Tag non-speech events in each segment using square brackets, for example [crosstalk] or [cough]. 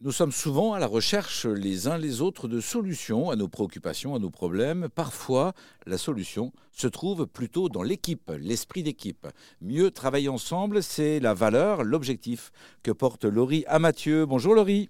Nous sommes souvent à la recherche les uns les autres de solutions à nos préoccupations, à nos problèmes. Parfois, la solution se trouve plutôt dans l'équipe, l'esprit d'équipe. Mieux travailler ensemble, c'est la valeur, l'objectif que porte Laurie Amathieu. Bonjour Laurie.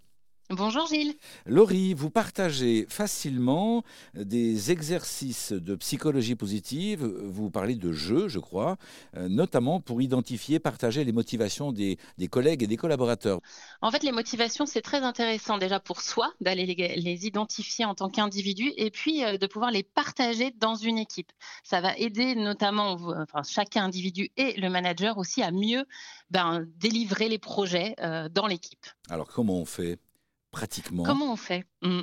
Bonjour Gilles. Laurie, vous partagez facilement des exercices de psychologie positive. Vous parlez de jeux, je crois, euh, notamment pour identifier, partager les motivations des, collègues et des collaborateurs. En fait, les motivations, c'est très intéressant déjà pour soi d'aller les, identifier en tant qu'individu et puis euh, de pouvoir les partager dans une équipe. Ça va aider notamment enfin, chaque individu et le manager aussi à mieux ben, délivrer les projets euh, dans l'équipe. Alors comment on fait? Pratiquement Comment on fait? Mmh.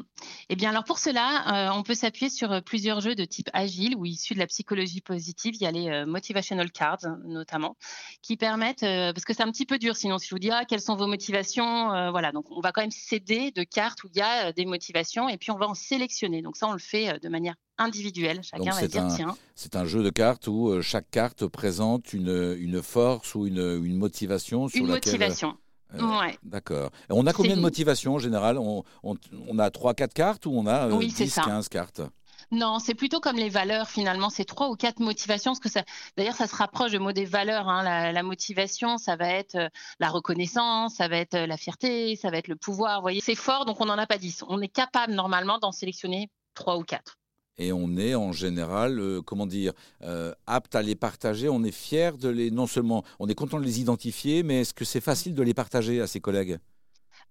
Eh bien, alors pour cela, euh, on peut s'appuyer sur euh, plusieurs jeux de type agile ou issus de la psychologie positive. Il y a les euh, motivational cards notamment, qui permettent, parce que c'est un petit peu dur sinon si je vous dis ah, quelles sont vos motivations, voilà. Donc on va quand même s'aider de cartes où il y a des motivations et puis on va en sélectionner. Donc ça, on le fait de manière individuelle. Chacun va dire tiens. C'est un jeu de cartes où chaque carte présente une, une force ou une, une motivation sur une motivation. Euh, ouais. D'accord. On a combien de motivations en général on, a 3-4 cartes ou on a 10-15 euh, cartes? Non, c'est plutôt comme les valeurs finalement, c'est trois ou quatre motivations. Parce que ça, d'ailleurs, ça se rapproche du mot des valeurs. Hein. La, motivation, ça va être euh, la reconnaissance, ça va être la fierté, ça va être le pouvoir. Vous voyez, c'est fort, donc on n'en a pas dix. On est capable normalement d'en sélectionner trois ou quatre et on est en général, euh, comment dire, euh, apte à les partager. On est fier de les, non seulement, on est content de les identifier, mais est-ce que c'est facile de les partager à ses collègues?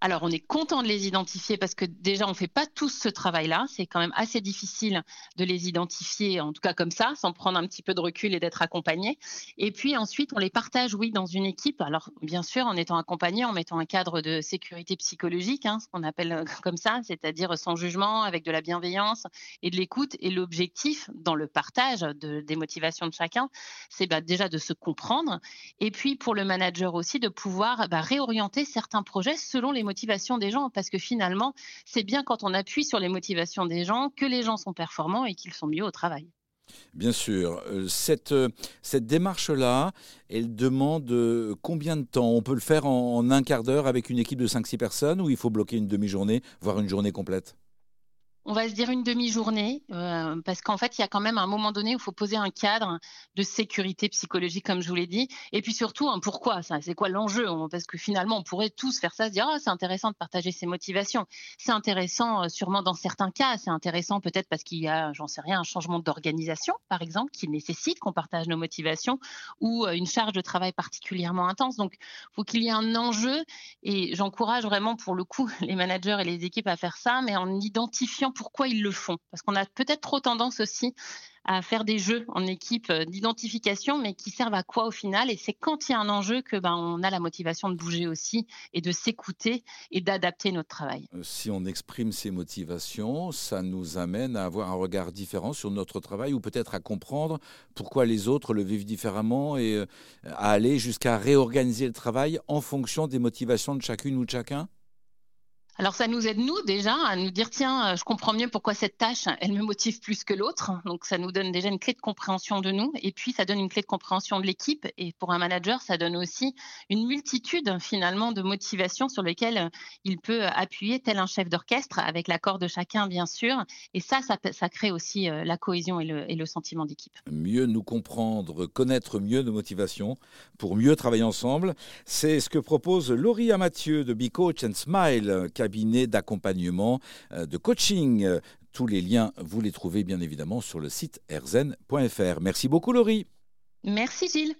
Alors, on est content de les identifier parce que déjà, on ne fait pas tous ce travail-là. C'est quand même assez difficile de les identifier, en tout cas comme ça, sans prendre un petit peu de recul et d'être accompagné. Et puis ensuite, on les partage, oui, dans une équipe. Alors, bien sûr, en étant accompagné, en mettant un cadre de sécurité psychologique, hein, ce qu'on appelle euh, [laughs] comme ça, c'est-à-dire sans jugement, avec de la bienveillance et de l'écoute. Et l'objectif dans le partage des motivations de chacun, c'est bah, déjà de se comprendre. Et puis, pour le manager aussi, de pouvoir bah, réorienter certains projets selon les motivations des gens, parce que finalement, c'est bien quand on appuie sur les motivations des gens que les gens sont performants et qu'ils sont mieux au travail. Bien sûr. Euh, cette, euh, cette démarche-là, elle demande euh, combien de temps? On peut le faire en, en un quart d'heure avec une équipe de 5-6 personnes ou il faut bloquer une demi-journée, voire une journée complète? On va se dire une demi-journée, euh, parce qu'en fait, il y a quand même un moment donné où il faut poser un cadre de sécurité psychologique, comme je vous l'ai dit. Et puis surtout, un pourquoi ça C'est quoi l'enjeu Parce que finalement, on pourrait tous faire ça, se dire, ah, c'est intéressant de partager ses motivations. C'est intéressant, euh, sûrement dans certains cas, c'est intéressant peut-être parce qu'il y a, j'en sais rien, un changement d'organisation, par exemple, qui nécessite qu'on partage nos motivations, ou euh, une charge de travail particulièrement intense. Donc, faut qu'il y ait un enjeu, et j'encourage vraiment, pour le coup, [laughs] les managers et les équipes à faire ça, mais en identifiant pourquoi ils le font. Parce qu'on a peut-être trop tendance aussi à faire des jeux en équipe euh, d'identification, mais qui servent à quoi au final? Et c'est quand il y a un enjeu que ben, on a la motivation de bouger aussi et de s'écouter et d'adapter notre travail. Euh, si on exprime ces motivations, ça nous amène à avoir un regard différent sur notre travail ou peut-être à comprendre pourquoi les autres le vivent différemment et euh, à aller jusqu'à réorganiser le travail en fonction des motivations de chacune ou de chacun? Alors ça nous aide nous déjà à nous dire tiens euh, je comprends mieux pourquoi cette tâche elle me motive plus que l'autre. Donc ça nous donne déjà une clé de compréhension de nous. Et puis ça donne une clé de compréhension de l'équipe. Et pour un manager ça donne aussi une multitude finalement de motivations sur lesquelles euh, il peut appuyer tel un chef d'orchestre avec l'accord de chacun bien sûr. Et ça ça, crée aussi euh, la cohésion et le, sentiment d'équipe. Mieux nous comprendre, connaître mieux nos motivations pour mieux travailler ensemble, c'est ce que propose Laurie Amathieu de Be Coach and Smile cabinet d'accompagnement, euh, de coaching. Tous les liens, vous les trouvez bien évidemment sur le site erzen.fr. Merci beaucoup Laurie. Merci Gilles.